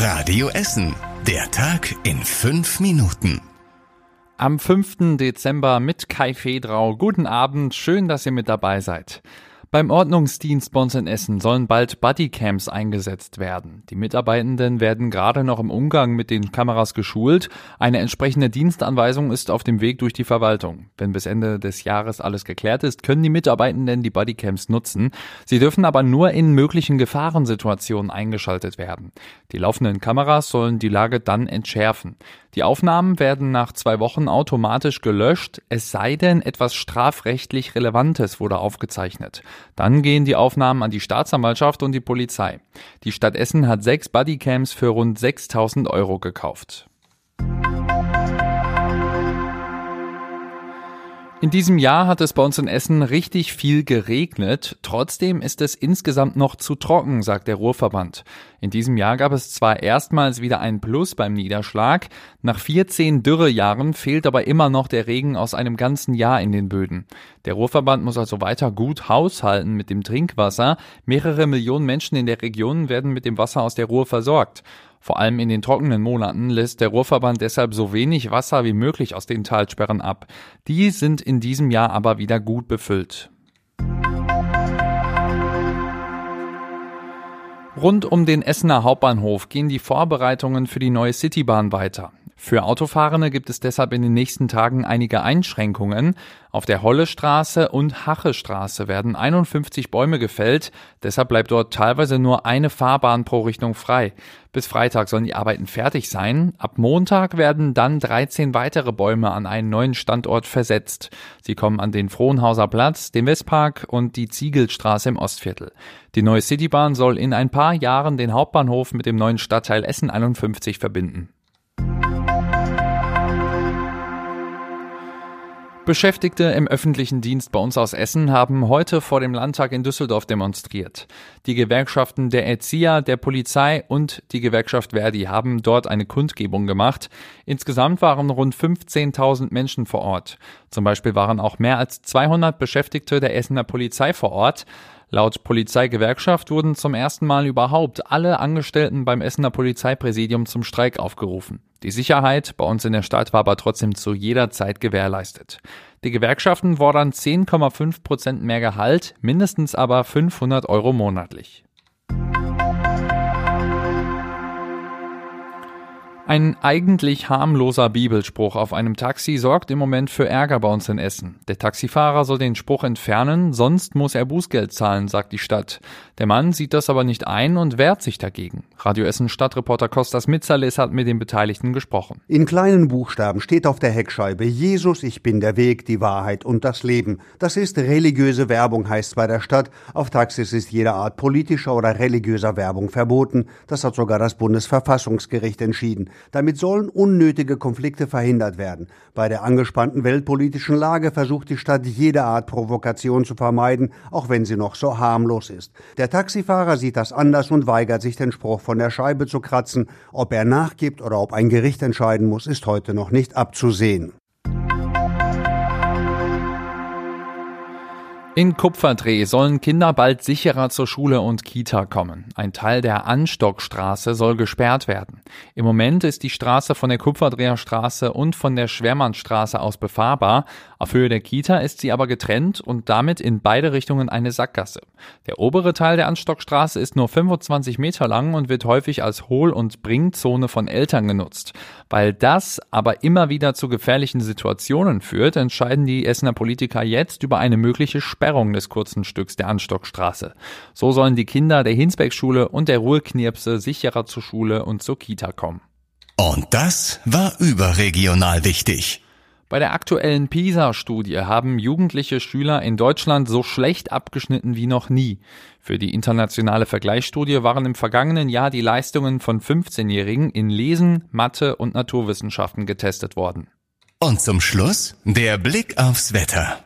Radio Essen. Der Tag in fünf Minuten. Am 5. Dezember mit Kai Fedrau. Guten Abend, schön, dass ihr mit dabei seid. Beim Ordnungsdienst in Essen sollen bald Bodycams eingesetzt werden. Die Mitarbeitenden werden gerade noch im Umgang mit den Kameras geschult. Eine entsprechende Dienstanweisung ist auf dem Weg durch die Verwaltung. Wenn bis Ende des Jahres alles geklärt ist, können die Mitarbeitenden die Bodycams nutzen. Sie dürfen aber nur in möglichen Gefahrensituationen eingeschaltet werden. Die laufenden Kameras sollen die Lage dann entschärfen. Die Aufnahmen werden nach zwei Wochen automatisch gelöscht, es sei denn, etwas strafrechtlich Relevantes wurde aufgezeichnet. Dann gehen die Aufnahmen an die Staatsanwaltschaft und die Polizei. Die Stadt Essen hat sechs Bodycams für rund 6000 Euro gekauft. In diesem Jahr hat es bei uns in Essen richtig viel geregnet. Trotzdem ist es insgesamt noch zu trocken, sagt der Ruhrverband. In diesem Jahr gab es zwar erstmals wieder ein Plus beim Niederschlag. Nach 14 Dürrejahren fehlt aber immer noch der Regen aus einem ganzen Jahr in den Böden. Der Ruhrverband muss also weiter gut haushalten mit dem Trinkwasser. Mehrere Millionen Menschen in der Region werden mit dem Wasser aus der Ruhr versorgt. Vor allem in den trockenen Monaten lässt der Ruhrverband deshalb so wenig Wasser wie möglich aus den Talsperren ab. Die sind in diesem Jahr aber wieder gut befüllt. Rund um den Essener Hauptbahnhof gehen die Vorbereitungen für die neue Citybahn weiter. Für Autofahrende gibt es deshalb in den nächsten Tagen einige Einschränkungen. Auf der Hollestraße und Hachestraße werden 51 Bäume gefällt, deshalb bleibt dort teilweise nur eine Fahrbahn pro Richtung frei. Bis Freitag sollen die Arbeiten fertig sein. Ab Montag werden dann 13 weitere Bäume an einen neuen Standort versetzt. Sie kommen an den Frohnhauser Platz, den Westpark und die Ziegelstraße im Ostviertel. Die neue Citybahn soll in ein paar Jahren den Hauptbahnhof mit dem neuen Stadtteil Essen 51 verbinden. Beschäftigte im öffentlichen Dienst bei uns aus Essen haben heute vor dem Landtag in Düsseldorf demonstriert. Die Gewerkschaften der Erzieher, der Polizei und die Gewerkschaft Verdi haben dort eine Kundgebung gemacht. Insgesamt waren rund 15.000 Menschen vor Ort. Zum Beispiel waren auch mehr als 200 Beschäftigte der Essener Polizei vor Ort. Laut Polizeigewerkschaft wurden zum ersten Mal überhaupt alle Angestellten beim Essener Polizeipräsidium zum Streik aufgerufen. Die Sicherheit bei uns in der Stadt war aber trotzdem zu jeder Zeit gewährleistet. Die Gewerkschaften fordern 10,5 Prozent mehr Gehalt, mindestens aber 500 Euro monatlich. Ein eigentlich harmloser Bibelspruch auf einem Taxi sorgt im Moment für Ärger bei uns in Essen. Der Taxifahrer soll den Spruch entfernen, sonst muss er Bußgeld zahlen, sagt die Stadt. Der Mann sieht das aber nicht ein und wehrt sich dagegen. Radio Essen Stadtreporter Kostas Mitzalis hat mit den Beteiligten gesprochen. In kleinen Buchstaben steht auf der Heckscheibe Jesus, ich bin der Weg, die Wahrheit und das Leben. Das ist religiöse Werbung, heißt bei der Stadt. Auf Taxis ist jede Art politischer oder religiöser Werbung verboten. Das hat sogar das Bundesverfassungsgericht entschieden. Damit sollen unnötige Konflikte verhindert werden. Bei der angespannten weltpolitischen Lage versucht die Stadt jede Art Provokation zu vermeiden, auch wenn sie noch so harmlos ist. Der Taxifahrer sieht das anders und weigert sich, den Spruch von der Scheibe zu kratzen. Ob er nachgibt oder ob ein Gericht entscheiden muss, ist heute noch nicht abzusehen. In Kupferdreh sollen Kinder bald sicherer zur Schule und Kita kommen. Ein Teil der Anstockstraße soll gesperrt werden. Im Moment ist die Straße von der Kupferdreher Straße und von der Schwermannstraße aus befahrbar. Auf Höhe der Kita ist sie aber getrennt und damit in beide Richtungen eine Sackgasse. Der obere Teil der Anstockstraße ist nur 25 Meter lang und wird häufig als Hohl- und Bringzone von Eltern genutzt. Weil das aber immer wieder zu gefährlichen Situationen führt, entscheiden die Essener Politiker jetzt über eine mögliche Sperrung Sperrung des kurzen Stücks der Anstockstraße. So sollen die Kinder der Hinsbeck-Schule und der Ruhrknirpse sicherer zur Schule und zur Kita kommen. Und das war überregional wichtig. Bei der aktuellen PISA-Studie haben jugendliche Schüler in Deutschland so schlecht abgeschnitten wie noch nie. Für die internationale Vergleichsstudie waren im vergangenen Jahr die Leistungen von 15-Jährigen in Lesen, Mathe und Naturwissenschaften getestet worden. Und zum Schluss der Blick aufs Wetter.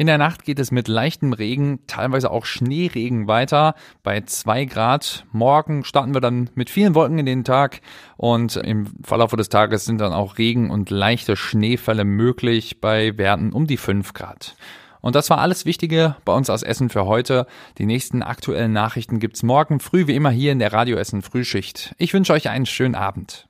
In der Nacht geht es mit leichtem Regen, teilweise auch Schneeregen weiter bei zwei Grad. Morgen starten wir dann mit vielen Wolken in den Tag und im Verlauf des Tages sind dann auch Regen und leichte Schneefälle möglich bei Werten um die fünf Grad. Und das war alles Wichtige bei uns aus Essen für heute. Die nächsten aktuellen Nachrichten gibt's morgen früh wie immer hier in der Radio Essen Frühschicht. Ich wünsche euch einen schönen Abend.